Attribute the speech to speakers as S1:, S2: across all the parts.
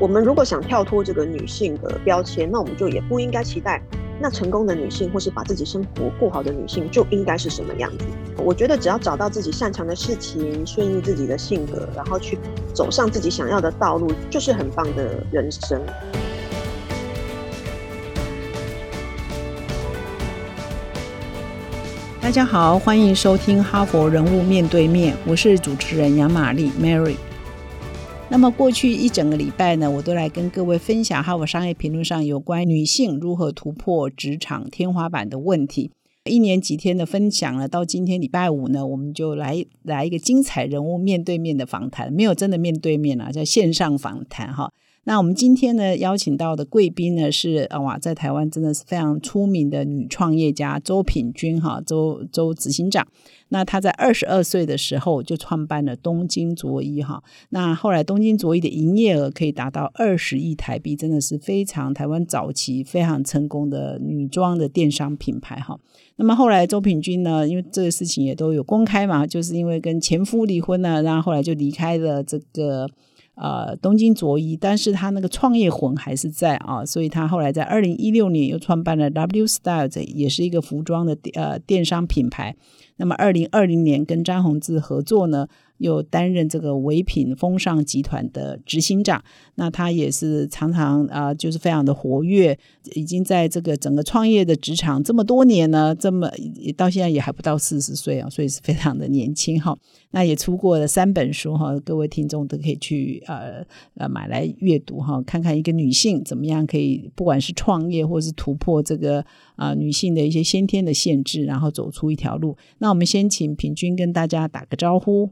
S1: 我们如果想跳脱这个女性的标签，那我们就也不应该期待那成功的女性或是把自己生活过好的女性就应该是什么样子。我觉得只要找到自己擅长的事情，顺应自己的性格，然后去走上自己想要的道路，就是很棒的人生。
S2: 大家好，欢迎收听《哈佛人物面对面》，我是主持人杨玛丽 Mary。那么过去一整个礼拜呢，我都来跟各位分享《哈佛商业评论》上有关女性如何突破职场天花板的问题。一年几天的分享了，到今天礼拜五呢，我们就来来一个精彩人物面对面的访谈，没有真的面对面啊，在线上访谈哈。那我们今天呢邀请到的贵宾呢是啊哇，在台湾真的是非常出名的女创业家周品君哈，周周执行长。那她在二十二岁的时候就创办了东京卓一哈，那后来东京卓一的营业额可以达到二十亿台币，真的是非常台湾早期非常成功的女装的电商品牌哈。那么后来周品君呢，因为这个事情也都有公开嘛，就是因为跟前夫离婚了，然后后来就离开了这个。呃，东京卓一，但是他那个创业魂还是在啊，所以他后来在二零一六年又创办了 W Style，也是一个服装的呃电商品牌。那么二零二零年跟张宏志合作呢。又担任这个唯品风尚集团的执行长，那他也是常常啊，就是非常的活跃，已经在这个整个创业的职场这么多年呢，这么到现在也还不到四十岁啊，所以是非常的年轻哈。那也出过了三本书哈，各位听众都可以去呃呃买来阅读哈，看看一个女性怎么样可以不管是创业或是突破这个啊女性的一些先天的限制，然后走出一条路。那我们先请平均跟大家打个招呼。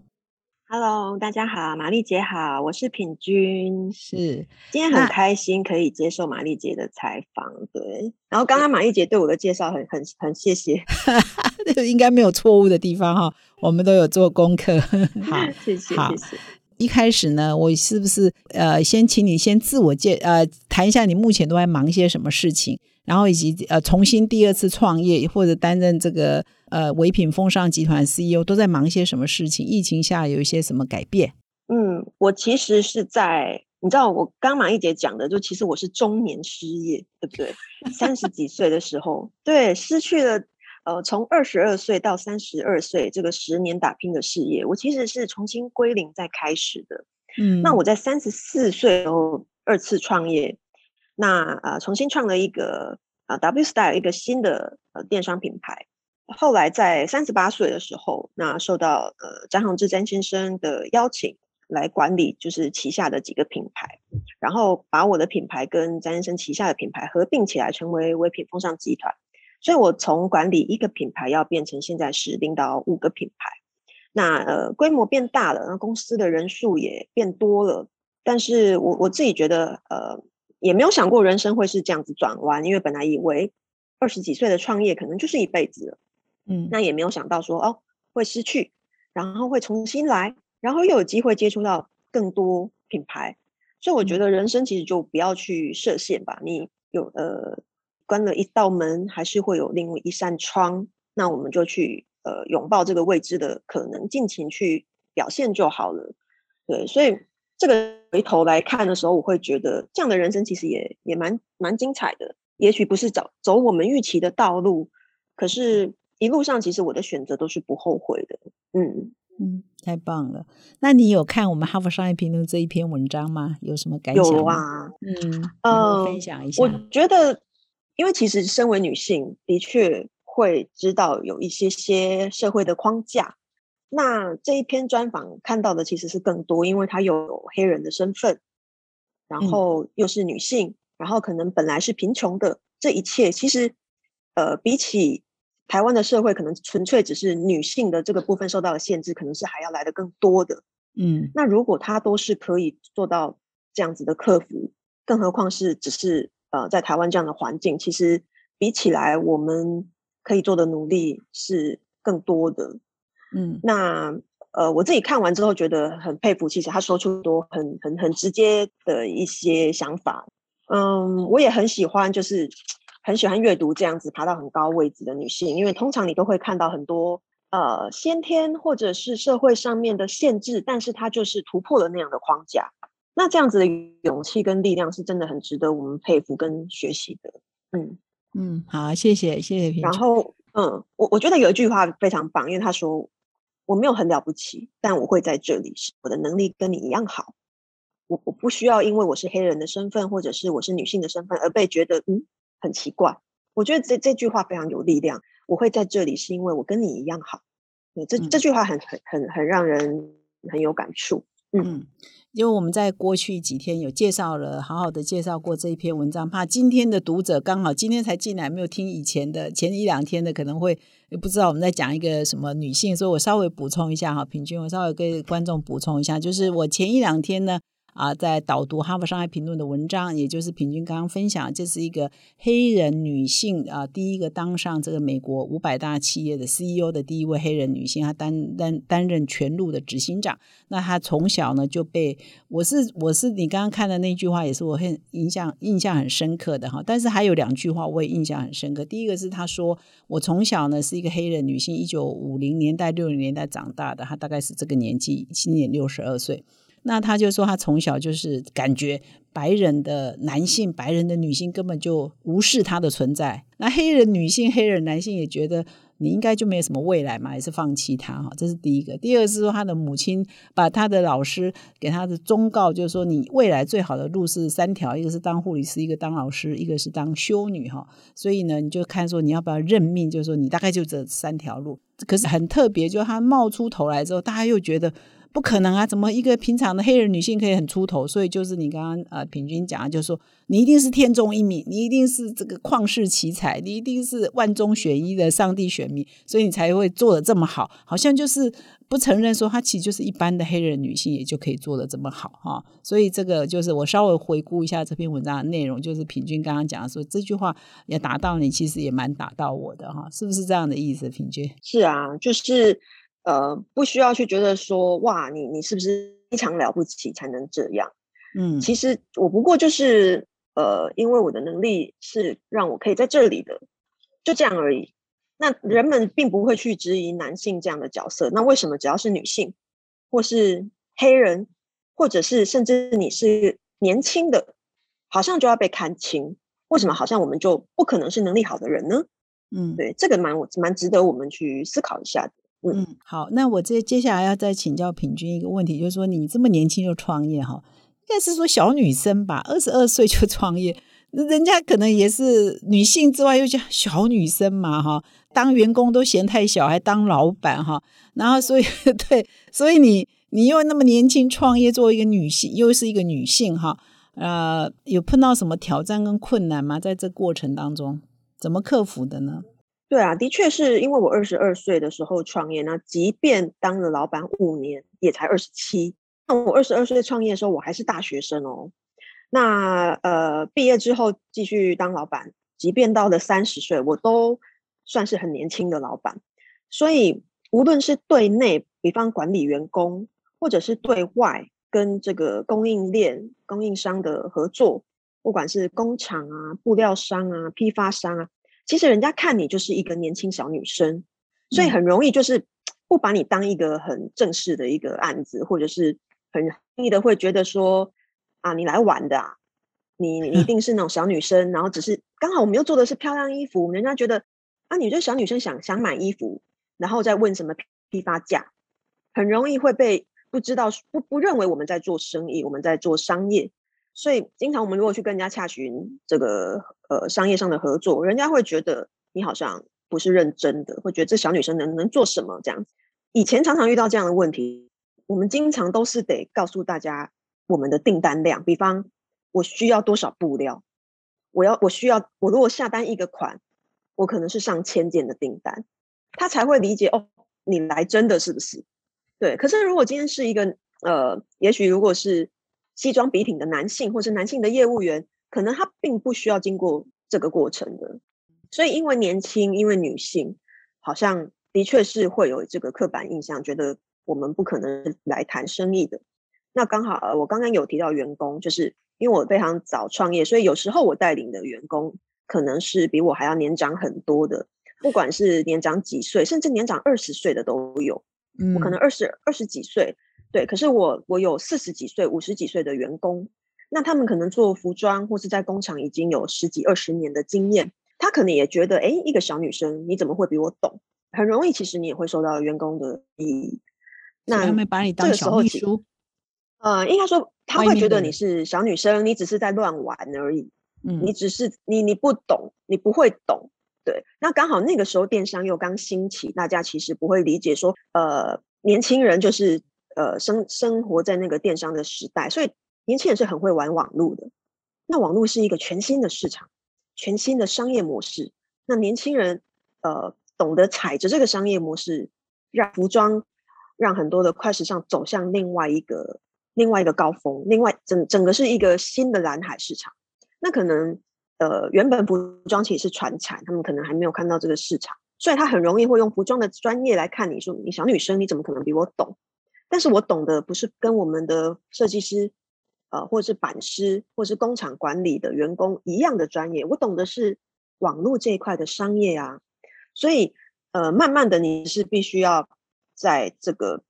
S1: Hello，大家好，玛丽姐好，我是品君，
S2: 是
S1: 今天很开心可以接受玛丽姐的采访，对。然后刚刚玛丽姐对我的介绍很很很谢谢，
S2: 应该没有错误的地方哈，我们都有做功课。
S1: 好，谢谢，谢谢。
S2: 一开始呢，我是不是呃，先请你先自我介呃，谈一下你目前都在忙些什么事情，然后以及呃，重新第二次创业或者担任这个。呃，唯品风尚集团 CEO 都在忙些什么事情？疫情下有一些什么改变？
S1: 嗯，我其实是在，你知道，我刚马一姐讲的，就其实我是中年失业，对不对？三十几岁的时候，对，失去了呃，从二十二岁到三十二岁这个十年打拼的事业，我其实是重新归零再开始的。嗯，那我在三十四岁时候二次创业，那呃，重新创了一个啊 W Style 一个新的呃电商品牌。后来在三十八岁的时候，那受到呃张宏志詹先生的邀请来管理，就是旗下的几个品牌，然后把我的品牌跟詹先生旗下的品牌合并起来，成为唯品风尚集团。所以我从管理一个品牌，要变成现在是领导五个品牌，那呃规模变大了，那公司的人数也变多了。但是我我自己觉得，呃，也没有想过人生会是这样子转弯，因为本来以为二十几岁的创业可能就是一辈子了。嗯，那也没有想到说哦会失去，然后会重新来，然后又有机会接触到更多品牌，所以我觉得人生其实就不要去设限吧。你有呃关了一道门，还是会有另外一扇窗，那我们就去呃拥抱这个未知的可能，尽情去表现就好了。对，所以这个回头来看的时候，我会觉得这样的人生其实也也蛮蛮精彩的。也许不是走走我们预期的道路，可是。一路上，其实我的选择都是不后悔的。嗯
S2: 嗯，太棒了。那你有看我们《哈佛商业评论》这一篇文章吗？有什么感想？
S1: 有啊。嗯呃，
S2: 分享一下。
S1: 我觉得，因为其实身为女性，的确会知道有一些些社会的框架。那这一篇专访看到的其实是更多，因为她有黑人的身份，然后又是女性，然后可能本来是贫穷的，这一切其实，呃，比起。台湾的社会可能纯粹只是女性的这个部分受到了限制，可能是还要来的更多的。嗯，那如果她都是可以做到这样子的克服，更何况是只是呃在台湾这样的环境，其实比起来我们可以做的努力是更多的。嗯，那呃我自己看完之后觉得很佩服，其实她说出多很很很直接的一些想法。嗯，我也很喜欢，就是。很喜欢阅读这样子爬到很高位置的女性，因为通常你都会看到很多呃先天或者是社会上面的限制，但是她就是突破了那样的框架。那这样子的勇气跟力量是真的很值得我们佩服跟学习的。嗯
S2: 嗯，好，谢谢谢谢。
S1: 然后嗯，我我觉得有一句话非常棒，因为他说我没有很了不起，但我会在这里，我的能力跟你一样好。我我不需要因为我是黑人的身份，或者是我是女性的身份而被觉得嗯很奇怪。我觉得这这句话非常有力量。我会在这里是因为我跟你一样好。这这句话很很很很让人很有感触。嗯，
S2: 因为我们在过去几天有介绍了，好好的介绍过这一篇文章，怕今天的读者刚好今天才进来，没有听以前的前一两天的，可能会不知道我们在讲一个什么女性，所以我稍微补充一下哈，平均我稍微给观众补充一下，就是我前一两天呢。啊，在导读《哈佛商业评论》的文章，也就是平均刚刚分享，这是一个黑人女性啊，第一个当上这个美国五百大企业的 CEO 的第一位黑人女性，她担担担任全路的执行长。那她从小呢就被我是我是你刚刚看的那句话，也是我很印象印象很深刻的哈。但是还有两句话我也印象很深刻。第一个是她说，我从小呢是一个黑人女性，一九五零年代六零年代长大的，她大概是这个年纪，今年六十二岁。那他就说，他从小就是感觉白人的男性、白人的女性根本就无视他的存在。那黑人女性、黑人男性也觉得你应该就没有什么未来嘛，也是放弃他哈。这是第一个。第二是说，他的母亲把他的老师给他的忠告，就是说你未来最好的路是三条，一个是当护理师，一个当老师，一个是当修女哈。所以呢，你就看说你要不要认命，就是说你大概就这三条路。可是很特别，就他冒出头来之后，大家又觉得。不可能啊！怎么一个平常的黑人女性可以很出头？所以就是你刚刚呃平均讲，就是说你一定是天中一米，你一定是这个旷世奇才，你一定是万中选一的上帝选民，所以你才会做的这么好。好像就是不承认说她其实就是一般的黑人女性也就可以做的这么好哈。所以这个就是我稍微回顾一下这篇文章的内容，就是平均刚刚讲的说这句话也打到你，其实也蛮打到我的哈，是不是这样的意思？平均
S1: 是啊，就是。呃，不需要去觉得说哇，你你是不是非常了不起才能这样？嗯，其实我不过就是呃，因为我的能力是让我可以在这里的，就这样而已。那人们并不会去质疑男性这样的角色。那为什么只要是女性，或是黑人，或者是甚至你是年轻的，好像就要被看轻？为什么好像我们就不可能是能力好的人呢？嗯，对，这个蛮蛮值得我们去思考一下的。
S2: 嗯，好，那我接接下来要再请教平均一个问题，就是说你这么年轻就创业哈，应该是说小女生吧，二十二岁就创业，那人家可能也是女性之外又叫小女生嘛哈，当员工都嫌太小，还当老板哈，然后所以 对，所以你你又那么年轻创业，作为一个女性，又是一个女性哈，呃，有碰到什么挑战跟困难吗？在这过程当中，怎么克服的呢？
S1: 对啊，的确是因为我二十二岁的时候创业，那即便当了老板五年，也才二十七。那我二十二岁创业的时候，我还是大学生哦。那呃，毕业之后继续当老板，即便到了三十岁，我都算是很年轻的老板。所以无论是对内，比方管理员工，或者是对外跟这个供应链、供应商的合作，不管是工厂啊、布料商啊、批发商啊。其实人家看你就是一个年轻小女生，所以很容易就是不把你当一个很正式的一个案子，或者是很容易的会觉得说啊，你来玩的，你你一 定是那种小女生，然后只是刚好我们又做的是漂亮衣服，人家觉得啊，你这小女生想想买衣服，然后再问什么批发价，很容易会被不知道不不认为我们在做生意，我们在做商业。所以，经常我们如果去跟人家洽询这个呃商业上的合作，人家会觉得你好像不是认真的，会觉得这小女生能能做什么这样子。以前常常遇到这样的问题，我们经常都是得告诉大家我们的订单量，比方我需要多少布料，我要我需要我如果下单一个款，我可能是上千件的订单，他才会理解哦，你来真的是不是？对。可是如果今天是一个呃，也许如果是。西装笔挺的男性，或是男性的业务员，可能他并不需要经过这个过程的。所以，因为年轻，因为女性，好像的确是会有这个刻板印象，觉得我们不可能来谈生意的。那刚好，我刚刚有提到员工，就是因为我非常早创业，所以有时候我带领的员工可能是比我还要年长很多的，不管是年长几岁，甚至年长二十岁的都有。我可能二十二十几岁。对，可是我我有四十几岁、五十几岁的员工，那他们可能做服装或是在工厂已经有十几二十年的经验，他可能也觉得，哎，一个小女生你怎么会比我懂？很容易，其实你也会受到员工的意。
S2: 那他们把你当小秘书？
S1: 呃，应该说他会觉得你是小女生，你只是在乱玩而已。嗯，你只是你你不懂，你不会懂。对，那刚好那个时候电商又刚兴起，大家其实不会理解说，呃，年轻人就是呃生生活在那个电商的时代，所以年轻人是很会玩网络的。那网络是一个全新的市场，全新的商业模式。那年轻人呃懂得踩着这个商业模式，让服装让很多的快时尚走向另外一个另外一个高峰，另外整整个是一个新的蓝海市场。那可能。呃，原本服装其实是传产，他们可能还没有看到这个市场，所以他很容易会用服装的专业来看你说，你小女生你怎么可能比我懂？但是我懂的不是跟我们的设计师，呃，或者是板师，或者是工厂管理的员工一样的专业，我懂的是网络这一块的商业啊。所以，呃，慢慢的你是必须要在这个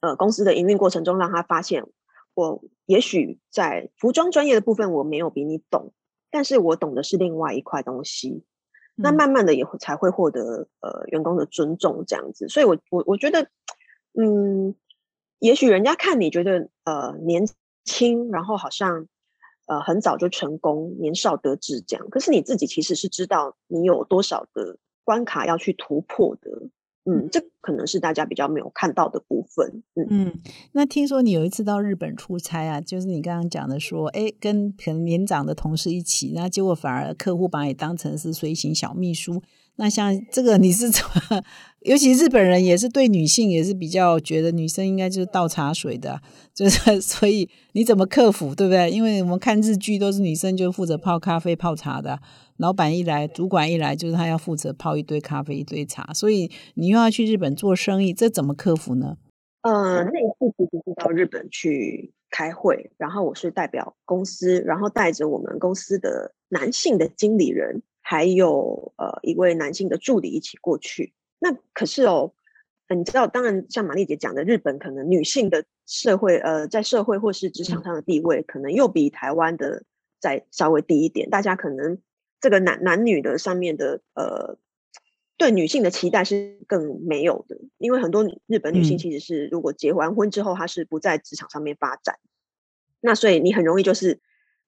S1: 呃公司的营运过程中，让他发现，我也许在服装专业的部分我没有比你懂。但是我懂的是另外一块东西，那慢慢的也会才会获得呃员工的尊重这样子，所以我我我觉得，嗯，也许人家看你觉得呃年轻，然后好像呃很早就成功，年少得志这样，可是你自己其实是知道你有多少的关卡要去突破的。嗯，这可能是大家比较没有看到的部分。嗯
S2: 嗯，那听说你有一次到日本出差啊，就是你刚刚讲的说，哎，跟可能年长的同事一起，那结果反而客户把你当成是随行小秘书。那像这个你是怎么？尤其日本人也是对女性也是比较觉得女生应该就是倒茶水的，就是 所以你怎么克服，对不对？因为我们看日剧都是女生就负责泡咖啡泡茶的。老板一来，主管一来，就是他要负责泡一堆咖啡、一堆茶，所以你又要去日本做生意，这怎么克服呢？
S1: 呃，那一次其实是到日本去开会，然后我是代表公司，然后带着我们公司的男性的经理人，还有呃一位男性的助理一起过去。那可是哦，你知道，当然像玛丽姐讲的，日本可能女性的社会，呃，在社会或是职场上的地位，可能又比台湾的再稍微低一点，大家可能。这个男男女的上面的呃，对女性的期待是更没有的，因为很多日本女性其实是如果结完婚之后，她是不在职场上面发展，那所以你很容易就是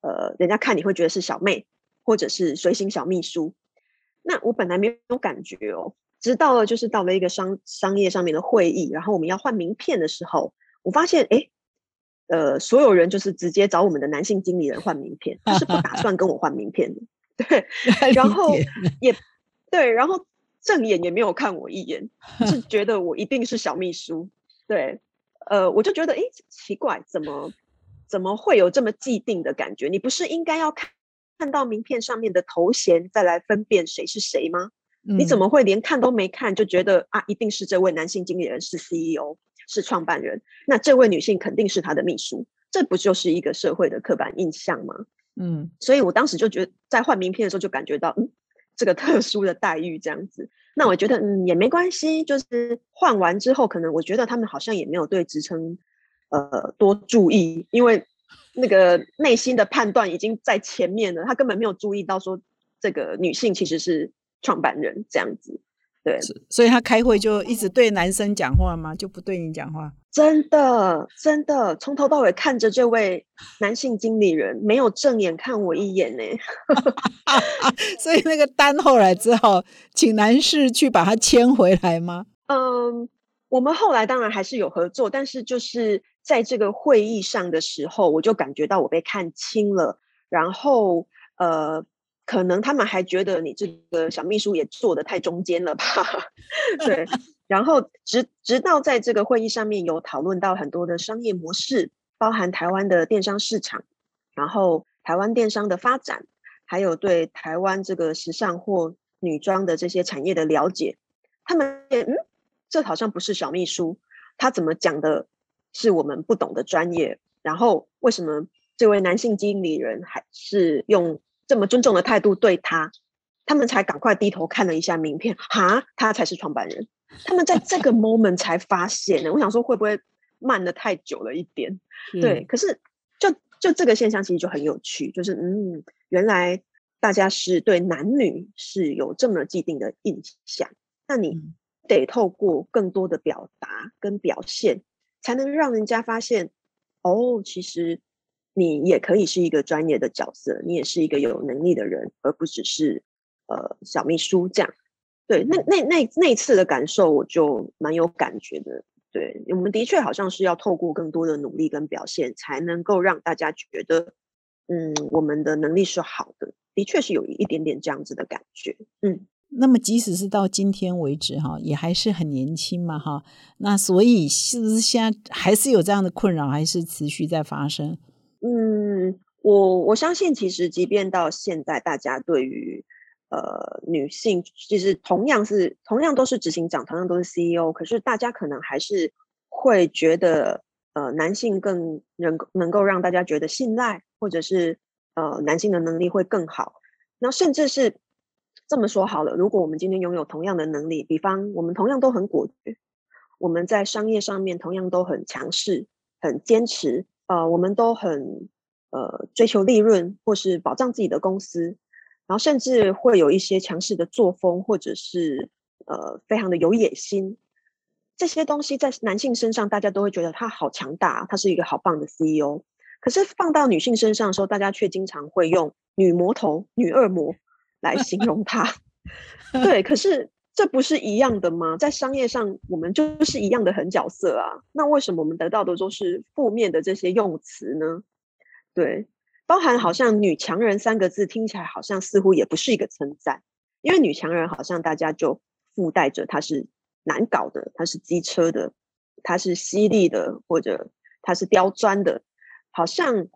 S1: 呃，人家看你会觉得是小妹或者是随行小秘书。那我本来没有感觉哦，直到了就是到了一个商商业上面的会议，然后我们要换名片的时候，我发现哎，呃，所有人就是直接找我们的男性经理人换名片，他是不打算跟我换名片的。对，然后也对，然后正眼也没有看我一眼，是 觉得我一定是小秘书。对，呃，我就觉得，哎，奇怪，怎么怎么会有这么既定的感觉？你不是应该要看看到名片上面的头衔再来分辨谁是谁吗？你怎么会连看都没看就觉得啊，一定是这位男性经理人是 CEO 是创办人，那这位女性肯定是他的秘书，这不就是一个社会的刻板印象吗？嗯，所以我当时就觉得，在换名片的时候就感觉到，嗯，这个特殊的待遇这样子。那我觉得，嗯，也没关系，就是换完之后，可能我觉得他们好像也没有对职称，呃，多注意，因为那个内心的判断已经在前面了，他根本没有注意到说这个女性其实是创办人这样子。对，
S2: 所以他开会就一直对男生讲话吗？就不对你讲话？
S1: 真的，真的，从头到尾看着这位男性经理人，没有正眼看我一眼呢。
S2: 所以那个单后来只好请男士去把他签回来吗？
S1: 嗯，我们后来当然还是有合作，但是就是在这个会议上的时候，我就感觉到我被看清了，然后呃。可能他们还觉得你这个小秘书也做的太中间了吧？对，然后直直到在这个会议上面有讨论到很多的商业模式，包含台湾的电商市场，然后台湾电商的发展，还有对台湾这个时尚或女装的这些产业的了解，他们嗯，这好像不是小秘书，他怎么讲的是我们不懂的专业？然后为什么这位男性经理人还是用？这么尊重的态度对他，他们才赶快低头看了一下名片，哈，他才是创办人。他们在这个 moment 才发现呢。我想说，会不会慢的太久了一点。对，可是就就这个现象其实就很有趣，就是嗯，原来大家是对男女是有这么既定的印象，那你得透过更多的表达跟表现，才能让人家发现，哦，其实你也可以是一个专业的角色，你也是一个有能力的人，而不只是呃小秘书这样。对，那那那那次的感受，我就蛮有感觉的。对，我们的确好像是要透过更多的努力跟表现，才能够让大家觉得，嗯，我们的能力是好的。的确是有一点点这样子的感觉。嗯，
S2: 那么即使是到今天为止，哈，也还是很年轻嘛，哈。那所以是不是现在还是有这样的困扰，还是持续在发生？
S1: 嗯，我我相信，其实即便到现在，大家对于呃，女性其实同样是同样都是执行长，同样都是 CEO，可是大家可能还是会觉得，呃，男性更能能够让大家觉得信赖，或者是呃，男性的能力会更好。那甚至是这么说好了，如果我们今天拥有同样的能力，比方我们同样都很果决，我们在商业上面同样都很强势、很坚持，呃，我们都很呃追求利润，或是保障自己的公司。然后甚至会有一些强势的作风，或者是呃非常的有野心，这些东西在男性身上，大家都会觉得他好强大，他是一个好棒的 CEO。可是放到女性身上的时候，大家却经常会用“女魔头”“女恶魔”来形容它。对，可是这不是一样的吗？在商业上，我们就是一样的狠角色啊。那为什么我们得到的都是负面的这些用词呢？对。包含好像“女强人”三个字听起来好像似乎也不是一个称赞，因为“女强人”好像大家就附带着她是难搞的，她是机车的，她是犀利的，或者她是刁钻的，好像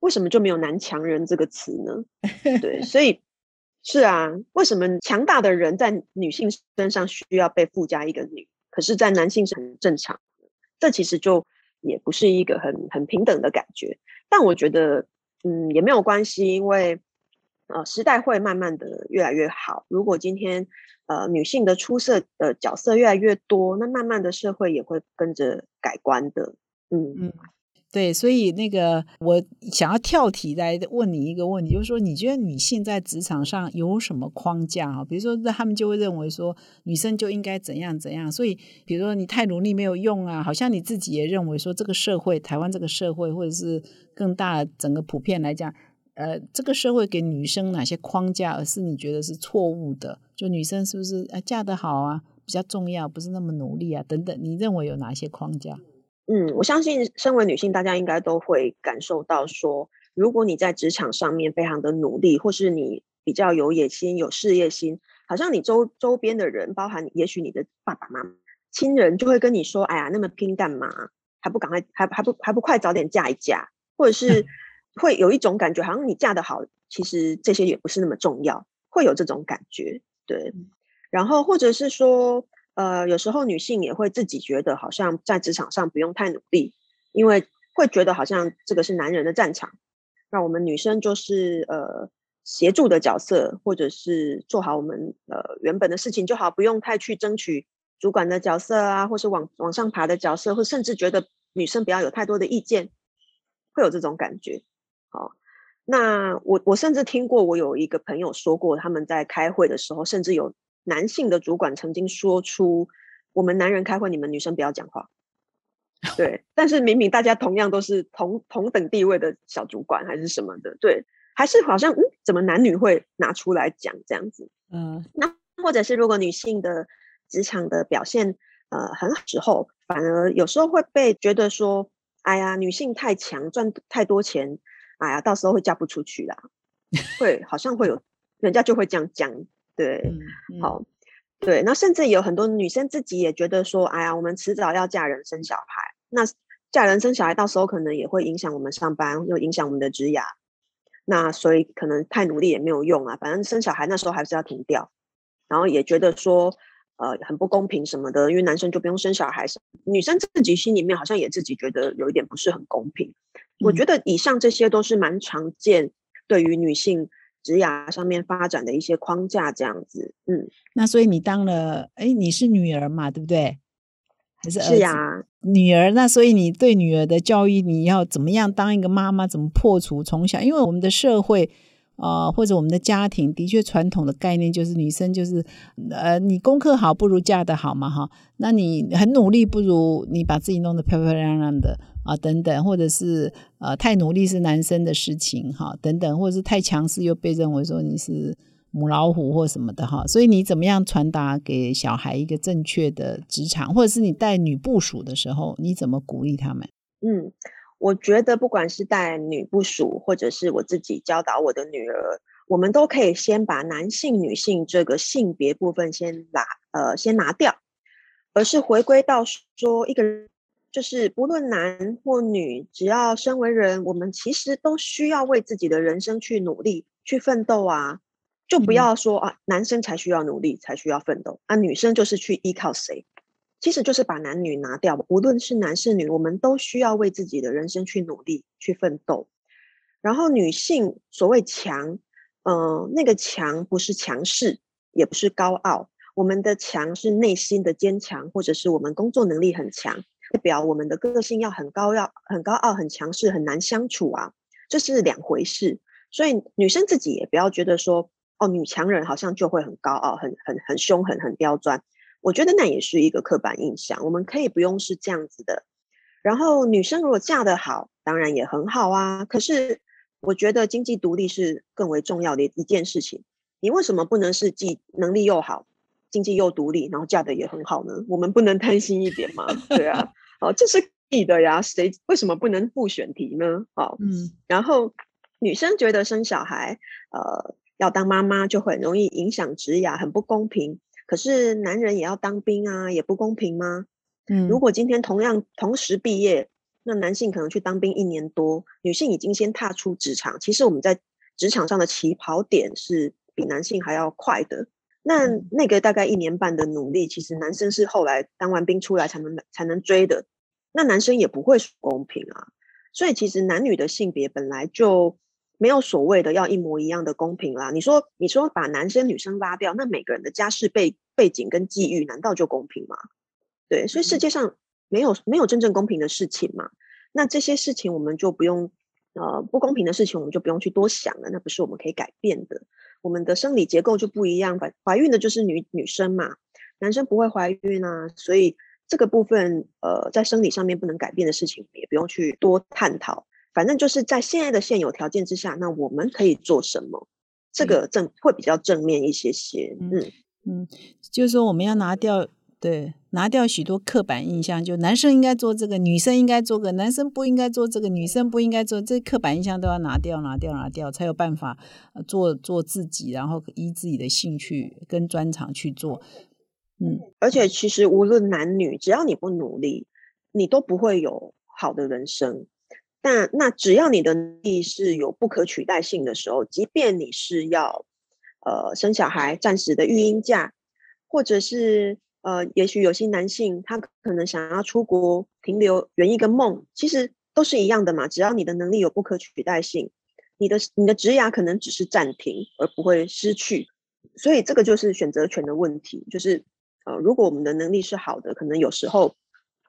S1: 为什么就没有“男强人”这个词呢？对，所以是啊，为什么强大的人在女性身上需要被附加一个“女”，可是，在男性是很正常的？这其实就也不是一个很很平等的感觉。但我觉得。嗯，也没有关系，因为呃，时代会慢慢的越来越好。如果今天呃女性的出色的角色越来越多，那慢慢的社会也会跟着改观的。嗯嗯。
S2: 对，所以那个我想要跳题来问你一个问题，就是说，你觉得女性在职场上有什么框架啊？比如说，他们就会认为说，女生就应该怎样怎样。所以，比如说你太努力没有用啊，好像你自己也认为说，这个社会，台湾这个社会，或者是更大整个普遍来讲，呃，这个社会给女生哪些框架，而是你觉得是错误的？就女生是不是啊嫁得好啊比较重要，不是那么努力啊等等？你认为有哪些框架？
S1: 嗯，我相信身为女性，大家应该都会感受到说，如果你在职场上面非常的努力，或是你比较有野心、有事业心，好像你周周边的人，包含也许你的爸爸妈妈、亲人，就会跟你说：“哎呀，那么拼干嘛？还不赶快，还还不还不快早点嫁一嫁？”或者是 会有一种感觉，好像你嫁得好，其实这些也不是那么重要，会有这种感觉。对，然后或者是说。呃，有时候女性也会自己觉得好像在职场上不用太努力，因为会觉得好像这个是男人的战场，那我们女生就是呃协助的角色，或者是做好我们呃原本的事情就好，不用太去争取主管的角色啊，或是往往上爬的角色，或甚至觉得女生不要有太多的意见，会有这种感觉。好，那我我甚至听过，我有一个朋友说过，他们在开会的时候，甚至有。男性的主管曾经说出：“我们男人开会，你们女生不要讲话。”对，但是明明大家同样都是同同等地位的小主管，还是什么的，对，还是好像嗯，怎么男女会拿出来讲这样子？嗯，那或者是如果女性的职场的表现呃很好之后，反而有时候会被觉得说：“哎呀，女性太强，赚太多钱，哎呀，到时候会嫁不出去啦。”会好像会有人家就会这样讲。对，好，对，那甚至有很多女生自己也觉得说，哎呀，我们迟早要嫁人生小孩，那嫁人生小孩到时候可能也会影响我们上班，又影响我们的职涯，那所以可能太努力也没有用啊，反正生小孩那时候还是要停掉，然后也觉得说，呃，很不公平什么的，因为男生就不用生小孩，女生自己心里面好像也自己觉得有一点不是很公平。我觉得以上这些都是蛮常见对于女性。职涯上面发展的一些框架，这样子，嗯，
S2: 那所以你当了，哎，你是女儿嘛，对不对？还是
S1: 是呀，
S2: 女儿。那所以你对女儿的教育，你要怎么样当一个妈妈？怎么破除从小？因为我们的社会。啊，或者我们的家庭的确传统的概念就是女生就是，呃，你功课好不如嫁得好嘛，哈，那你很努力不如你把自己弄得漂漂亮亮的啊，等等，或者是呃太努力是男生的事情哈，等等，或者是太强势又被认为说你是母老虎或什么的哈，所以你怎么样传达给小孩一个正确的职场，或者是你带女部署的时候，你怎么鼓励他们？
S1: 嗯。我觉得不管是带女部属，或者是我自己教导我的女儿，我们都可以先把男性、女性这个性别部分先拿呃先拿掉，而是回归到说一个人，就是不论男或女，只要身为人，我们其实都需要为自己的人生去努力、去奋斗啊！就不要说啊，男生才需要努力，才需要奋斗啊，女生就是去依靠谁？其实就是把男女拿掉，无论是男是女，我们都需要为自己的人生去努力、去奋斗。然后女性所谓强，嗯，那个强不是强势，也不是高傲，我们的强是内心的坚强，或者是我们工作能力很强，代表我们的个性要很高，要很高傲、很强势、很难相处啊，这是两回事。所以女生自己也不要觉得说，哦，女强人好像就会很高傲、很很很凶狠、很刁钻。我觉得那也是一个刻板印象，我们可以不用是这样子的。然后女生如果嫁得好，当然也很好啊。可是我觉得经济独立是更为重要的一件事情。你为什么不能是既能力又好，经济又独立，然后嫁的也很好呢？我们不能贪心一点吗？对啊，哦，这是可以的呀。谁为什么不能不选题呢？哦，嗯。然后女生觉得生小孩，呃，要当妈妈就很容易影响职涯，很不公平。可是男人也要当兵啊，也不公平吗？嗯，如果今天同样同时毕业，那男性可能去当兵一年多，女性已经先踏出职场。其实我们在职场上的起跑点是比男性还要快的。那那个大概一年半的努力，其实男生是后来当完兵出来才能才能追的。那男生也不会公平啊。所以其实男女的性别本来就。没有所谓的要一模一样的公平啦。你说，你说把男生女生拉掉，那每个人的家世背背景跟际遇，难道就公平吗？对，所以世界上没有没有真正公平的事情嘛。那这些事情我们就不用，呃，不公平的事情我们就不用去多想了。那不是我们可以改变的。我们的生理结构就不一样，怀怀孕的就是女女生嘛，男生不会怀孕啊。所以这个部分，呃，在生理上面不能改变的事情，也不用去多探讨。反正就是在现在的现有条件之下，那我们可以做什么？这个正会比较正面一些些。嗯
S2: 嗯，就是说我们要拿掉，对，拿掉许多刻板印象，就男生应该做这个，女生应该做个，男生不应该做这个，女生不应该做，这刻板印象都要拿掉，拿掉，拿掉，才有办法做做自己，然后依自己的兴趣跟专长去做。
S1: 嗯，而且其实无论男女，只要你不努力，你都不会有好的人生。但那只要你的能力是有不可取代性的时候，即便你是要呃生小孩、暂时的育婴假，或者是呃，也许有些男性他可能想要出国停留圆一个梦，其实都是一样的嘛。只要你的能力有不可取代性，你的你的职涯可能只是暂停，而不会失去。所以这个就是选择权的问题，就是呃，如果我们的能力是好的，可能有时候。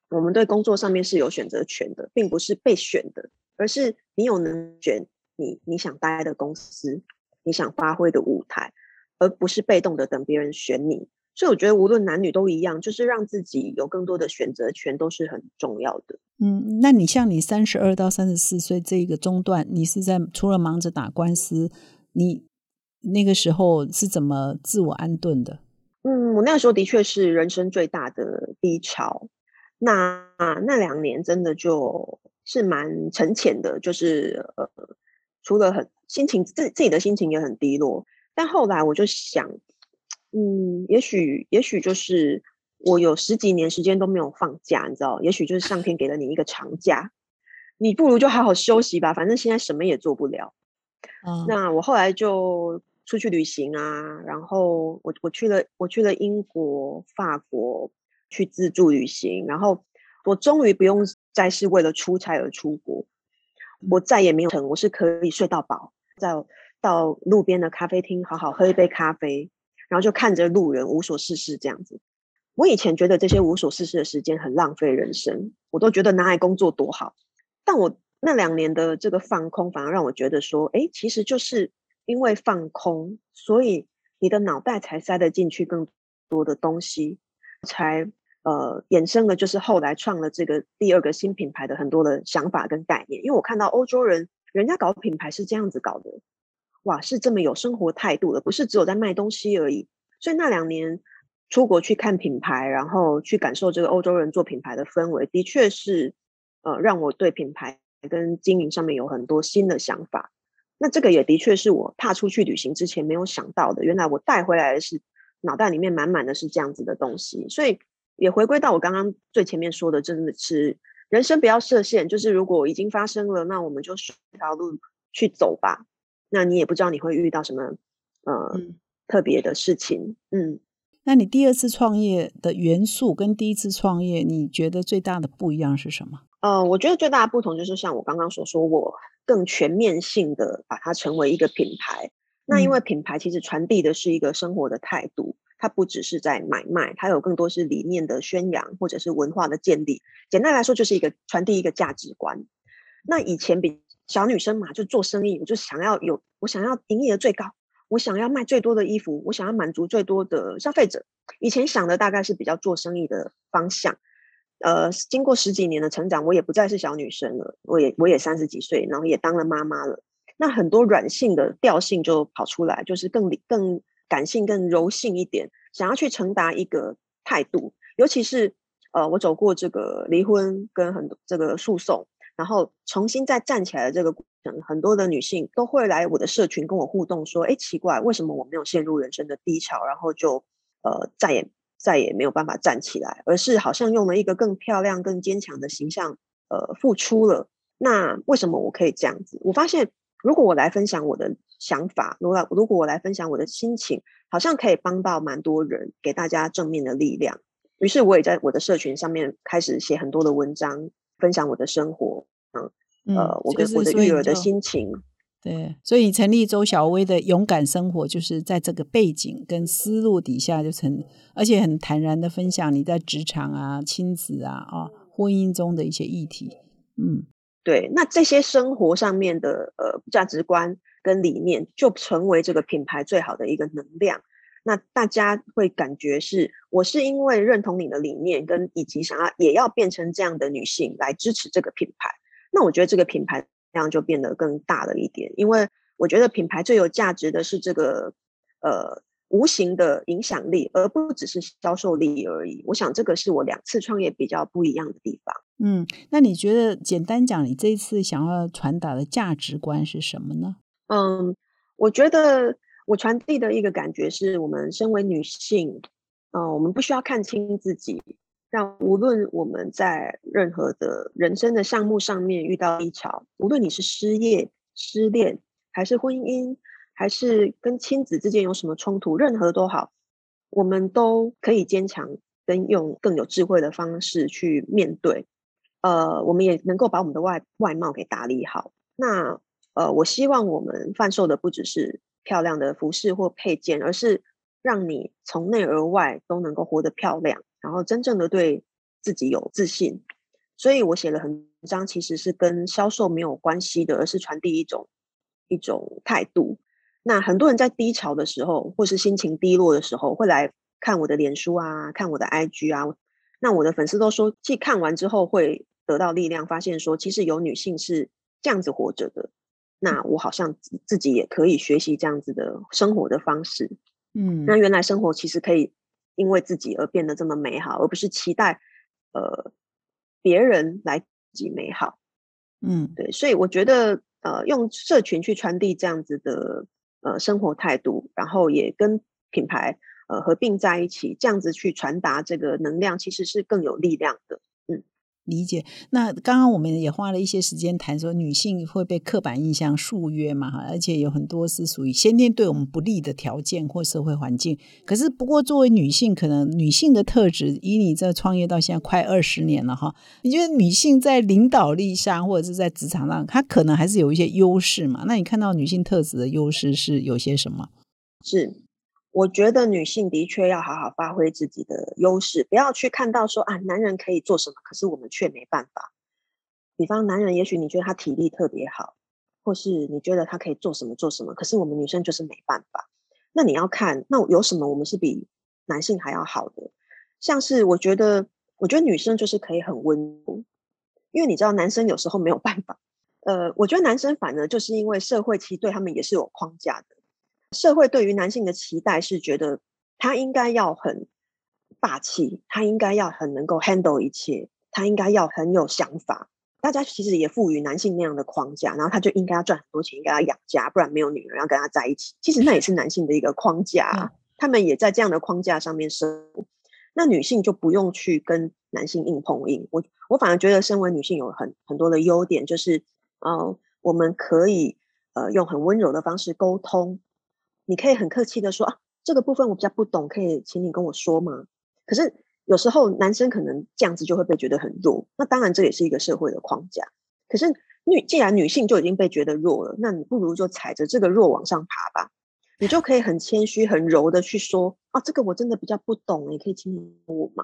S1: 我们对工作上面是有选择权的，并不是被选的，而是你有能选你你想待的公司，你想发挥的舞台，而不是被动的等别人选你。所以我觉得无论男女都一样，就是让自己有更多的选择权都是很重要的。
S2: 嗯，那你像你三十二到三十四岁这一个中段，你是在除了忙着打官司，你那个时候是怎么自我安顿的？
S1: 嗯，我那个时候的确是人生最大的低潮。那那两年真的就是蛮沉潜的，就是呃，除了很心情自自己的心情也很低落，但后来我就想，嗯，也许也许就是我有十几年时间都没有放假，你知道，也许就是上天给了你一个长假，你不如就好好休息吧，反正现在什么也做不了。那我后来就出去旅行啊，然后我我去了我去了英国、法国。去自助旅行，然后我终于不用再是为了出差而出国，我再也没有成，我是可以睡到饱，在到路边的咖啡厅好好喝一杯咖啡，然后就看着路人无所事事这样子。我以前觉得这些无所事事的时间很浪费人生，我都觉得拿来工作多好。但我那两年的这个放空，反而让我觉得说，哎，其实就是因为放空，所以你的脑袋才塞得进去更多的东西，才呃衍生了就是后来创了这个第二个新品牌的很多的想法跟概念。因为我看到欧洲人，人家搞品牌是这样子搞的，哇，是这么有生活态度的，不是只有在卖东西而已。所以那两年出国去看品牌，然后去感受这个欧洲人做品牌的氛围，的确是呃让我对品牌跟经营上面有很多新的想法。那这个也的确是我踏出去旅行之前没有想到的。原来我带回来的是脑袋里面满满的是这样子的东西，所以也回归到我刚刚最前面说的，真的是人生不要设限，就是如果已经发生了，那我们就顺条路去走吧。那你也不知道你会遇到什么，呃。特别的事情，嗯，
S2: 那你第二次创业的元素跟第一次创业，你觉得最大的不一样是什么？
S1: 呃，我觉得最大的不同就是像我刚刚所说，我更全面性的把它成为一个品牌。那因为品牌其实传递的是一个生活的态度，它不只是在买卖，它有更多是理念的宣扬或者是文化的建立。简单来说，就是一个传递一个价值观。那以前比小女生嘛，就做生意，我就想要有，我想要营业额最高。我想要卖最多的衣服，我想要满足最多的消费者。以前想的大概是比较做生意的方向，呃，经过十几年的成长，我也不再是小女生了，我也我也三十几岁，然后也当了妈妈了。那很多软性的调性就跑出来，就是更理更感性、更柔性一点，想要去承达一个态度。尤其是呃，我走过这个离婚跟很多这个诉讼。然后重新再站起来的这个过程，很多的女性都会来我的社群跟我互动，说：“哎，奇怪，为什么我没有陷入人生的低潮，然后就呃再也再也没有办法站起来，而是好像用了一个更漂亮、更坚强的形象呃付出了？那为什么我可以这样子？我发现，如果我来分享我的想法，如果如果我来分享我的心情，好像可以帮到蛮多人，给大家正面的力量。于是我也在我的社群上面开始写很多的文章。”分享我的生活，嗯，呃，我跟我的育儿的心情，
S2: 对，所以成立周小薇的勇敢生活，就是在这个背景跟思路底下就成，而且很坦然的分享你在职场啊、亲子啊、啊婚姻中的一些议题，嗯，
S1: 对，那这些生活上面的呃价值观跟理念，就成为这个品牌最好的一个能量。那大家会感觉是，我是因为认同你的理念，跟以及想要也要变成这样的女性来支持这个品牌。那我觉得这个品牌量就变得更大了一点，因为我觉得品牌最有价值的是这个呃无形的影响力，而不只是销售力而已。我想这个是我两次创业比较不一样的地方。
S2: 嗯，那你觉得简单讲，你这一次想要传达的价值观是什么呢？
S1: 嗯，我觉得。我传递的一个感觉是，我们身为女性，呃，我们不需要看清自己。让无论我们在任何的人生的项目上面遇到低潮，无论你是失业、失恋，还是婚姻，还是跟亲子之间有什么冲突，任何都好，我们都可以坚强，跟用更有智慧的方式去面对。呃，我们也能够把我们的外外貌给打理好。那呃，我希望我们贩售的不只是。漂亮的服饰或配件，而是让你从内而外都能够活得漂亮，然后真正的对自己有自信。所以我写了很章，其实是跟销售没有关系的，而是传递一种一种态度。那很多人在低潮的时候，或是心情低落的时候，会来看我的脸书啊，看我的 IG 啊。那我的粉丝都说，既看完之后会得到力量，发现说，其实有女性是这样子活着的。那我好像自己也可以学习这样子的生活的方式，嗯，那原来生活其实可以因为自己而变得这么美好，而不是期待呃别人来自己美好，嗯，对，所以我觉得呃用社群去传递这样子的呃生活态度，然后也跟品牌呃合并在一起，这样子去传达这个能量，其实是更有力量的。
S2: 理解。那刚刚我们也花了一些时间谈说，女性会被刻板印象束约嘛？而且有很多是属于先天对我们不利的条件或社会环境。可是，不过作为女性，可能女性的特质，以你这创业到现在快二十年了哈，你觉得女性在领导力上或者是在职场上，她可能还是有一些优势嘛？那你看到女性特质的优势是有些什么？
S1: 是。我觉得女性的确要好好发挥自己的优势，不要去看到说啊，男人可以做什么，可是我们却没办法。比方男人，也许你觉得他体力特别好，或是你觉得他可以做什么做什么，可是我们女生就是没办法。那你要看，那有什么我们是比男性还要好的？像是我觉得，我觉得女生就是可以很温柔，因为你知道男生有时候没有办法。呃，我觉得男生反而就是因为社会其实对他们也是有框架的。社会对于男性的期待是觉得他应该要很霸气，他应该要很能够 handle 一切，他应该要很有想法。大家其实也赋予男性那样的框架，然后他就应该要赚很多钱，应该要养家，不然没有女人要跟他在一起。其实那也是男性的一个框架，他们也在这样的框架上面生活。那女性就不用去跟男性硬碰硬。我我反而觉得，身为女性有很很多的优点，就是呃，我们可以呃用很温柔的方式沟通。你可以很客气的说啊，这个部分我比较不懂，可以请你跟我说吗？可是有时候男生可能这样子就会被觉得很弱，那当然这也是一个社会的框架。可是女既然女性就已经被觉得弱了，那你不如就踩着这个弱往上爬吧。你就可以很谦虚、很柔的去说啊，这个我真的比较不懂，你可以请你我吗？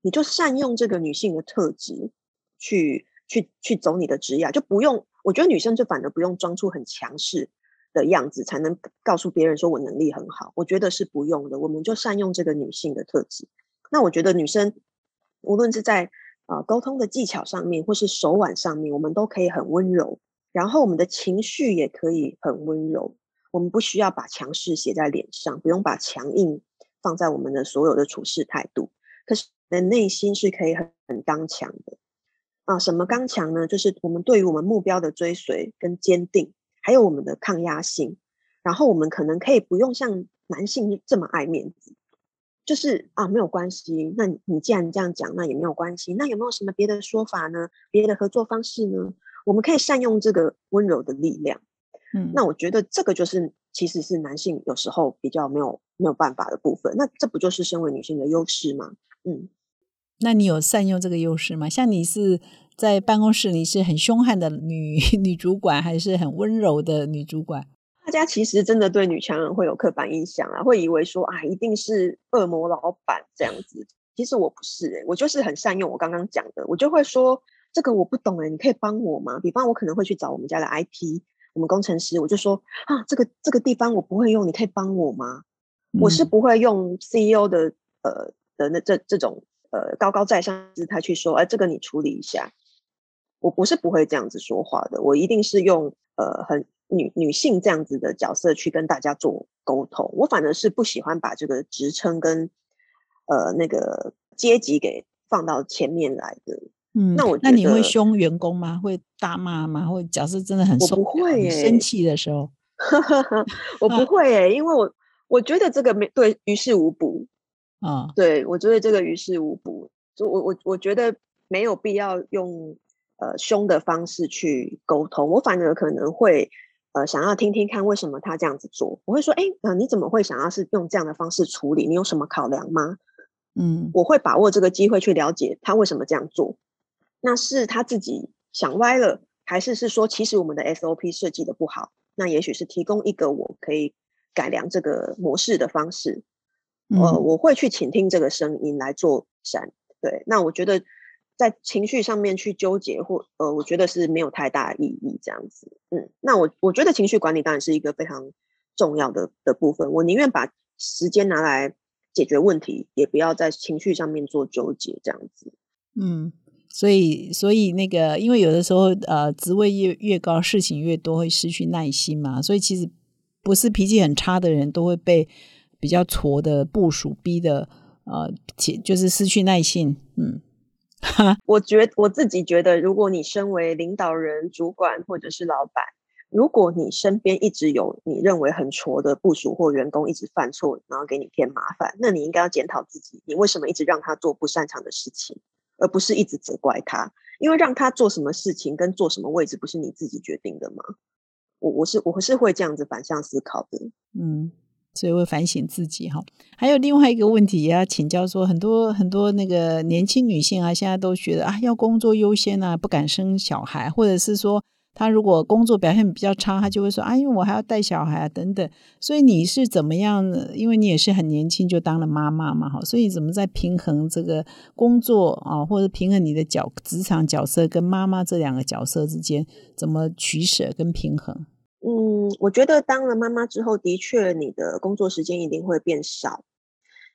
S1: 你就善用这个女性的特质去去去走你的职业，就不用。我觉得女生就反而不用装出很强势。的样子才能告诉别人说我能力很好，我觉得是不用的。我们就善用这个女性的特质。那我觉得女生无论是在呃沟通的技巧上面，或是手腕上面，我们都可以很温柔。然后我们的情绪也可以很温柔。我们不需要把强势写在脸上，不用把强硬放在我们的所有的处事态度。可是的内心是可以很很刚强的啊。什么刚强呢？就是我们对于我们目标的追随跟坚定。还有我们的抗压性，然后我们可能可以不用像男性这么爱面子，就是啊没有关系，那你既然这样讲，那也没有关系。那有没有什么别的说法呢？别的合作方式呢？我们可以善用这个温柔的力量。嗯，那我觉得这个就是其实是男性有时候比较没有没有办法的部分。那这不就是身为女性的优势吗？嗯，
S2: 那你有善用这个优势吗？像你是。在办公室，你是很凶悍的女 女主管，还是很温柔的女主管？
S1: 大家其实真的对女强人会有刻板印象啊，会以为说啊，一定是恶魔老板这样子。其实我不是哎，我就是很善用我刚刚讲的，我就会说这个我不懂哎，你可以帮我吗？比方我可能会去找我们家的 IT，我们工程师，我就说啊，这个这个地方我不会用，你可以帮我吗？我是不会用 CEO 的呃的那这这种呃高高在上姿态去说，哎，这个你处理一下。我不是不会这样子说话的，我一定是用呃很女女性这样子的角色去跟大家做沟通。我反而是不喜欢把这个职称跟呃那个阶级给放到前面来的。嗯，那我
S2: 那你会凶员工吗？会大骂吗？或角色真的很
S1: 我不会
S2: 生气的时候，
S1: 我 不会诶，因为我我觉得这个没对于事无补啊。对我觉得这个于事无补，就我我我觉得没有必要用。呃，凶的方式去沟通，我反而可能会呃想要听听看为什么他这样子做。我会说，哎，呃，你怎么会想要是用这样的方式处理？你有什么考量吗？嗯，我会把握这个机会去了解他为什么这样做。那是他自己想歪了，还是是说其实我们的 SOP 设计的不好？那也许是提供一个我可以改良这个模式的方式。呃，我会去倾听这个声音来做善。对，那我觉得。在情绪上面去纠结或呃，我觉得是没有太大意义这样子。嗯，那我我觉得情绪管理当然是一个非常重要的的部分。我宁愿把时间拿来解决问题，也不要在情绪上面做纠结这样子。
S2: 嗯，所以所以那个，因为有的时候呃，职位越越高，事情越多，会失去耐心嘛。所以其实不是脾气很差的人都会被比较挫的部署逼的呃，就是失去耐性。嗯。
S1: 我觉我自己觉得，如果你身为领导人、主管或者是老板，如果你身边一直有你认为很挫的部署或员工一直犯错，然后给你添麻烦，那你应该要检讨自己，你为什么一直让他做不擅长的事情，而不是一直责怪他？因为让他做什么事情跟做什么位置，不是你自己决定的吗？我我是我是会这样子反向思考的，
S2: 嗯。所以会反省自己哈，还有另外一个问题也要请教，说很多很多那个年轻女性啊，现在都觉得啊要工作优先啊，不敢生小孩，或者是说他如果工作表现比较差，他就会说啊，因为我还要带小孩啊等等。所以你是怎么样？因为你也是很年轻就当了妈妈嘛，哈，所以怎么在平衡这个工作啊，或者平衡你的角职场角色跟妈妈这两个角色之间怎么取舍跟平衡？
S1: 嗯，我觉得当了妈妈之后，的确你的工作时间一定会变少，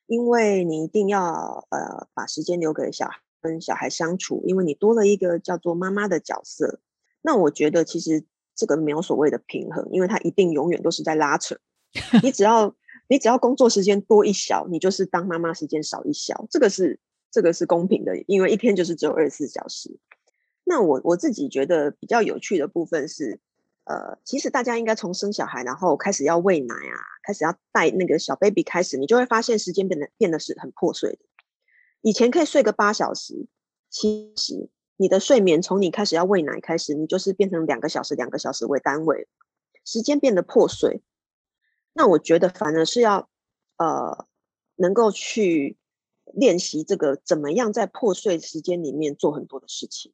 S1: 因为你一定要呃把时间留给小孩。跟小孩相处，因为你多了一个叫做妈妈的角色，那我觉得其实这个没有所谓的平衡，因为它一定永远都是在拉扯。你只要你只要工作时间多一小，你就是当妈妈时间少一小，这个是这个是公平的，因为一天就是只有二十四小时。那我我自己觉得比较有趣的部分是，呃，其实大家应该从生小孩，然后开始要喂奶啊，开始要带那个小 baby 开始，你就会发现时间变得变得是很破碎的。以前可以睡个八小时，其实你的睡眠从你开始要喂奶开始，你就是变成两个小时、两个小时为单位，时间变得破碎。那我觉得反而是要呃，能够去练习这个怎么样在破碎时间里面做很多的事情。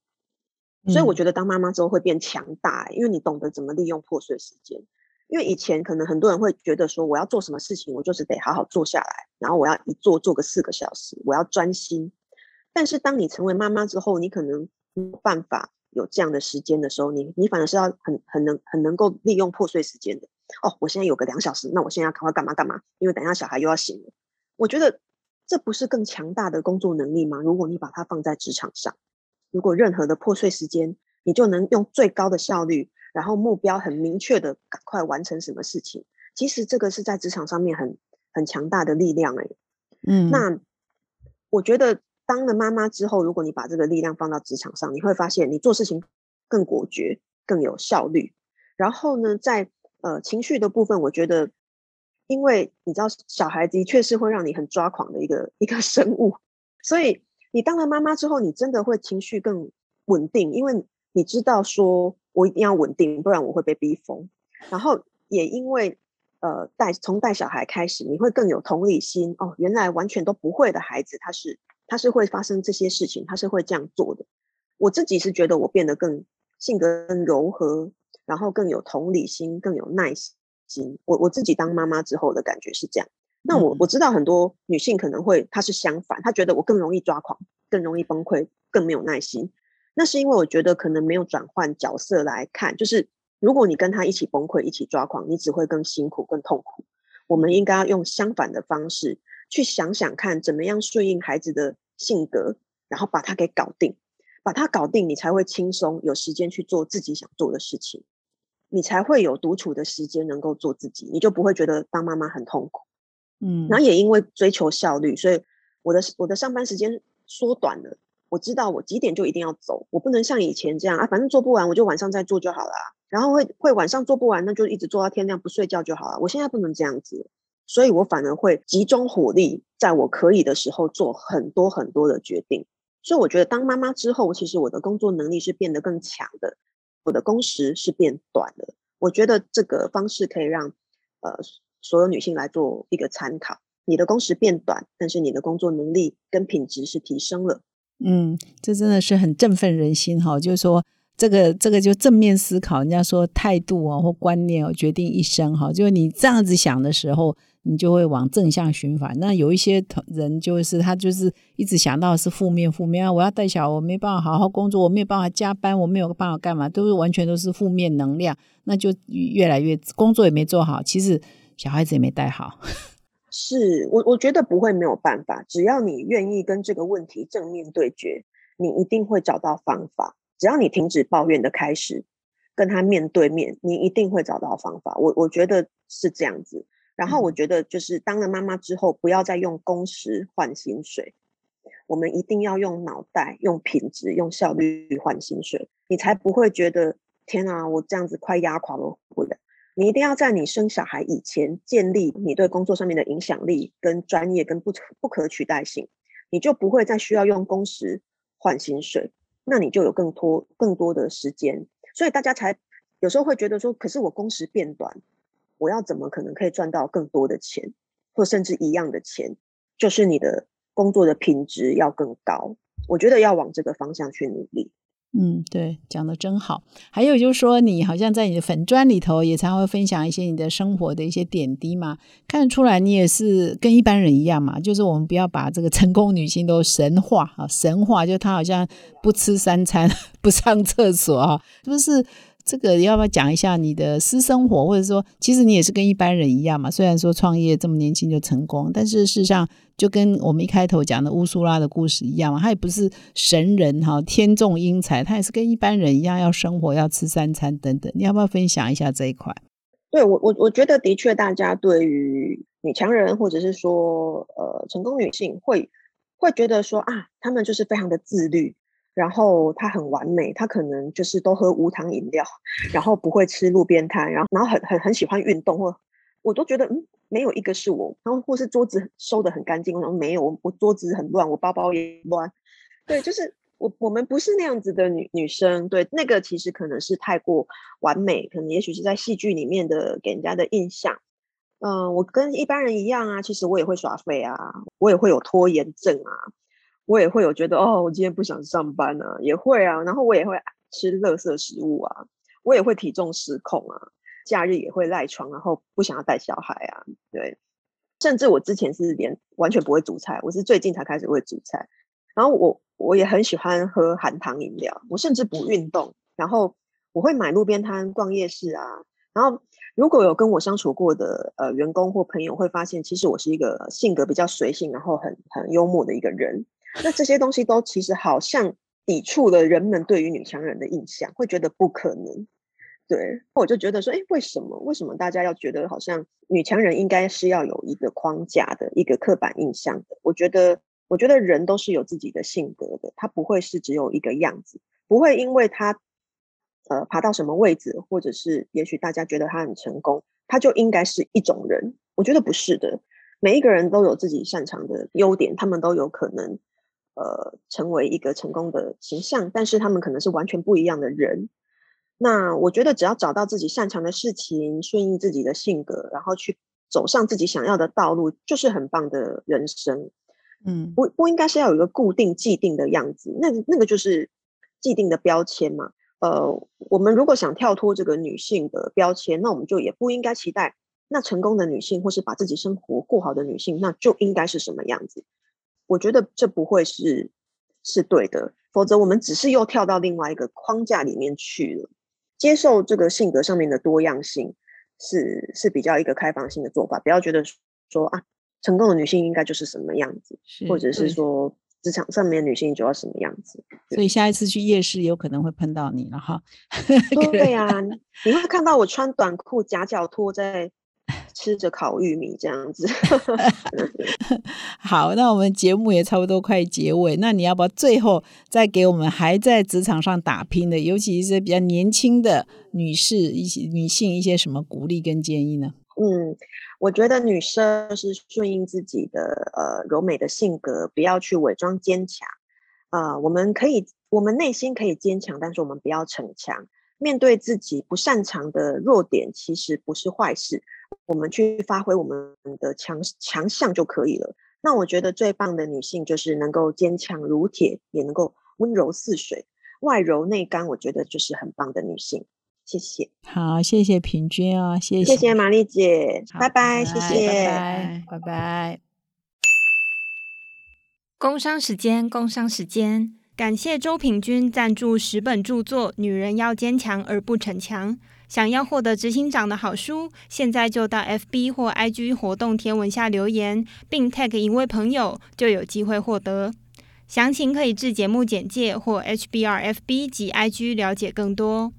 S1: 所以我觉得当妈妈之后会变强大，因为你懂得怎么利用破碎时间。因为以前可能很多人会觉得说，我要做什么事情，我就是得好好坐下来，然后我要一坐坐个四个小时，我要专心。但是当你成为妈妈之后，你可能没有办法有这样的时间的时候，你你反而是要很很能很能够利用破碎时间的。哦，我现在有个两小时，那我现在赶快干嘛干嘛？因为等一下小孩又要醒了。我觉得这不是更强大的工作能力吗？如果你把它放在职场上，如果任何的破碎时间，你就能用最高的效率。然后目标很明确的，赶快完成什么事情。其实这个是在职场上面很很强大的力量哎。嗯，那我觉得当了妈妈之后，如果你把这个力量放到职场上，你会发现你做事情更果决、更有效率。然后呢，在呃情绪的部分，我觉得，因为你知道小孩的确是会让你很抓狂的一个一个生物，所以你当了妈妈之后，你真的会情绪更稳定，因为你知道说。我一定要稳定，不然我会被逼疯。然后也因为，呃，带从带小孩开始，你会更有同理心哦。原来完全都不会的孩子，他是他是会发生这些事情，他是会这样做的。我自己是觉得我变得更性格更柔和，然后更有同理心，更有耐心。我我自己当妈妈之后的感觉是这样。那我我知道很多女性可能会，她是相反，她觉得我更容易抓狂，更容易崩溃，更没有耐心。那是因为我觉得可能没有转换角色来看，就是如果你跟他一起崩溃、一起抓狂，你只会更辛苦、更痛苦。我们应该要用相反的方式去想想看，怎么样顺应孩子的性格，然后把他给搞定，把他搞定，你才会轻松，有时间去做自己想做的事情，你才会有独处的时间，能够做自己，你就不会觉得当妈妈很痛苦。嗯，然后也因为追求效率，所以我的我的上班时间缩短了。我知道我几点就一定要走，我不能像以前这样啊，反正做不完我就晚上再做就好了。然后会会晚上做不完，那就一直做到天亮不睡觉就好了。我现在不能这样子，所以我反而会集中火力，在我可以的时候做很多很多的决定。所以我觉得当妈妈之后，其实我的工作能力是变得更强的，我的工时是变短的。我觉得这个方式可以让呃所有女性来做一个参考。你的工时变短，但是你的工作能力跟品质是提升了。
S2: 嗯，这真的是很振奋人心哈！就是说，这个这个就正面思考，人家说态度啊或观念哦决定一生哈。就是你这样子想的时候，你就会往正向循环。那有一些人就是他就是一直想到是负面负面啊，我要带小孩，我没办法好好工作，我没有办法加班，我没有办法干嘛，都是完全都是负面能量，那就越来越工作也没做好，其实小孩子也没带好。
S1: 是我，我觉得不会没有办法，只要你愿意跟这个问题正面对决，你一定会找到方法。只要你停止抱怨的开始，跟他面对面，你一定会找到方法。我我觉得是这样子。然后我觉得就是当了妈妈之后，不要再用工时换薪水，我们一定要用脑袋、用品质、用效率换薪水，你才不会觉得天啊，我这样子快压垮了我的。你一定要在你生小孩以前建立你对工作上面的影响力、跟专业、跟不不可取代性，你就不会再需要用工时换薪水，那你就有更多更多的时间。所以大家才有时候会觉得说，可是我工时变短，我要怎么可能可以赚到更多的钱，或甚至一样的钱？就是你的工作的品质要更高。我觉得要往这个方向去努力。
S2: 嗯，对，讲的真好。还有就是说，你好像在你的粉砖里头也常会分享一些你的生活的一些点滴嘛，看得出来你也是跟一般人一样嘛。就是我们不要把这个成功女性都神化啊，神化就她好像不吃三餐、不上厕所啊，是不是？这个要不要讲一下你的私生活，或者说，其实你也是跟一般人一样嘛？虽然说创业这么年轻就成功，但是事实上就跟我们一开头讲的乌苏拉的故事一样嘛，他也不是神人哈，天纵英才，他也是跟一般人一样要生活，要吃三餐等等。你要不要分享一下这一块？
S1: 对我，我我觉得的确，大家对于女强人或者是说呃成功女性，会会觉得说啊，他们就是非常的自律。然后他很完美，他可能就是都喝无糖饮料，然后不会吃路边摊，然后然后很很很喜欢运动，或我都觉得嗯，没有一个是我，然后或是桌子收的很干净，然后没有我我桌子很乱，我包包也乱，对，就是我我们不是那样子的女女生，对，那个其实可能是太过完美，可能也许是在戏剧里面的给人家的印象，嗯，我跟一般人一样啊，其实我也会耍废啊，我也会有拖延症啊。我也会有觉得哦，我今天不想上班啊，也会啊，然后我也会吃垃圾食物啊，我也会体重失控啊，假日也会赖床，然后不想要带小孩啊，对，甚至我之前是连完全不会煮菜，我是最近才开始会煮菜，然后我我也很喜欢喝含糖饮料，我甚至不运动，然后我会买路边摊逛夜市啊，然后如果有跟我相处过的呃员工或朋友会发现，其实我是一个性格比较随性，然后很很幽默的一个人。那这些东西都其实好像抵触了人们对于女强人的印象，会觉得不可能。对，我就觉得说，哎，为什么？为什么大家要觉得好像女强人应该是要有一个框架的一个刻板印象的？我觉得，我觉得人都是有自己的性格的，他不会是只有一个样子，不会因为他呃爬到什么位置，或者是也许大家觉得他很成功，他就应该是一种人。我觉得不是的，每一个人都有自己擅长的优点，他们都有可能。呃，成为一个成功的形象，但是他们可能是完全不一样的人。那我觉得，只要找到自己擅长的事情，顺应自己的性格，然后去走上自己想要的道路，就是很棒的人生。嗯，不不应该是要有一个固定既定的样子，那那个就是既定的标签嘛。呃，我们如果想跳脱这个女性的标签，那我们就也不应该期待那成功的女性，或是把自己生活过好的女性，那就应该是什么样子。我觉得这不会是是对的，否则我们只是又跳到另外一个框架里面去了。接受这个性格上面的多样性，是是比较一个开放性的做法。不要觉得说啊，成功的女性应该就是什么样子，或者是说职场上面女性就要什么样子。
S2: 所以下一次去夜市有可能会碰到你了哈。
S1: 对呀，你会看到我穿短裤夹脚拖在。吃着烤玉米这样子，
S2: 好，那我们节目也差不多快结尾，那你要不要最后再给我们还在职场上打拼的，尤其是比较年轻的女士一些女性一些什么鼓励跟建议呢？
S1: 嗯，我觉得女生是顺应自己的呃柔美的性格，不要去伪装坚强啊。我们可以，我们内心可以坚强，但是我们不要逞强。面对自己不擅长的弱点，其实不是坏事。我们去发挥我们的强强项就可以了。那我觉得最棒的女性就是能够坚强如铁，也能够温柔似水，外柔内刚。我觉得就是很棒的女性。谢谢。
S2: 好，谢谢平君啊，谢谢
S1: 谢谢玛丽姐，拜拜，谢谢，
S2: 拜拜。
S3: 工商时间，工商时间，感谢周平君赞助十本著作《女人要坚强而不逞强》。想要获得执行长的好书，现在就到 FB 或 IG 活动贴文下留言，并 tag 一位朋友，就有机会获得。详情可以至节目简介或 HBRFB 及 IG 了解更多。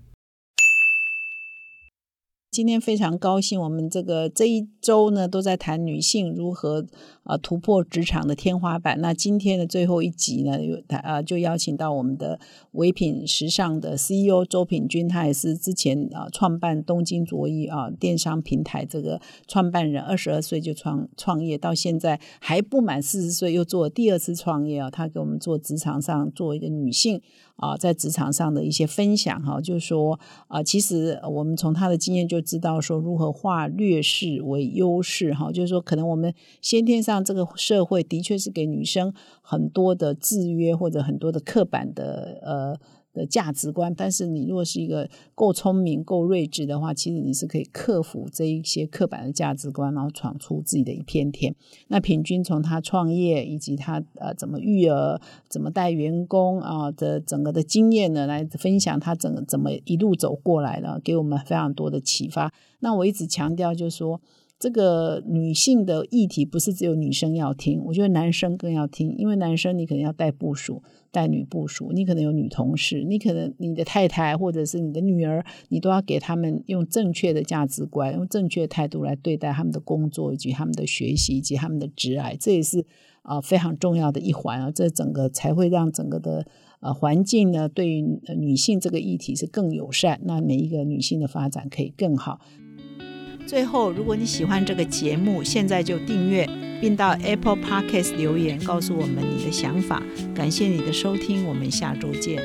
S2: 今天非常高兴，我们这个这一周呢都在谈女性如何啊突破职场的天花板。那今天的最后一集呢，有啊就邀请到我们的唯品时尚的 CEO 周品君，他也是之前啊创办东京卓一啊电商平台这个创办人，二十二岁就创创业，到现在还不满四十岁又做第二次创业啊。他给我们做职场上做一个女性。啊，在职场上的一些分享哈，就是说啊，其实我们从他的经验就知道说，如何化劣势为优势哈，就是说，可能我们先天上这个社会的确是给女生很多的制约或者很多的刻板的呃的价值观，但是你如果是一个够聪明、够睿智的话，其实你是可以克服这一些刻板的价值观，然后闯出自己的一片天。那平均从他创业以及他呃怎么育儿、怎么带员工啊的整个的经验呢，来分享他整个怎么一路走过来的，给我们非常多的启发。那我一直强调就是说。这个女性的议题不是只有女生要听，我觉得男生更要听，因为男生你可能要带部署、带女部署，你可能有女同事，你可能你的太太或者是你的女儿，你都要给他们用正确的价值观、用正确的态度来对待他们的工作以及他们的学习以及他们的职爱，这也是啊非常重要的一环啊，这整个才会让整个的呃环境呢对于女性这个议题是更友善，那每一个女性的发展可以更好。最后，如果你喜欢这个节目，现在就订阅，并到 Apple Podcast 留言告诉我们你的想法。感谢你的收听，我们下周见。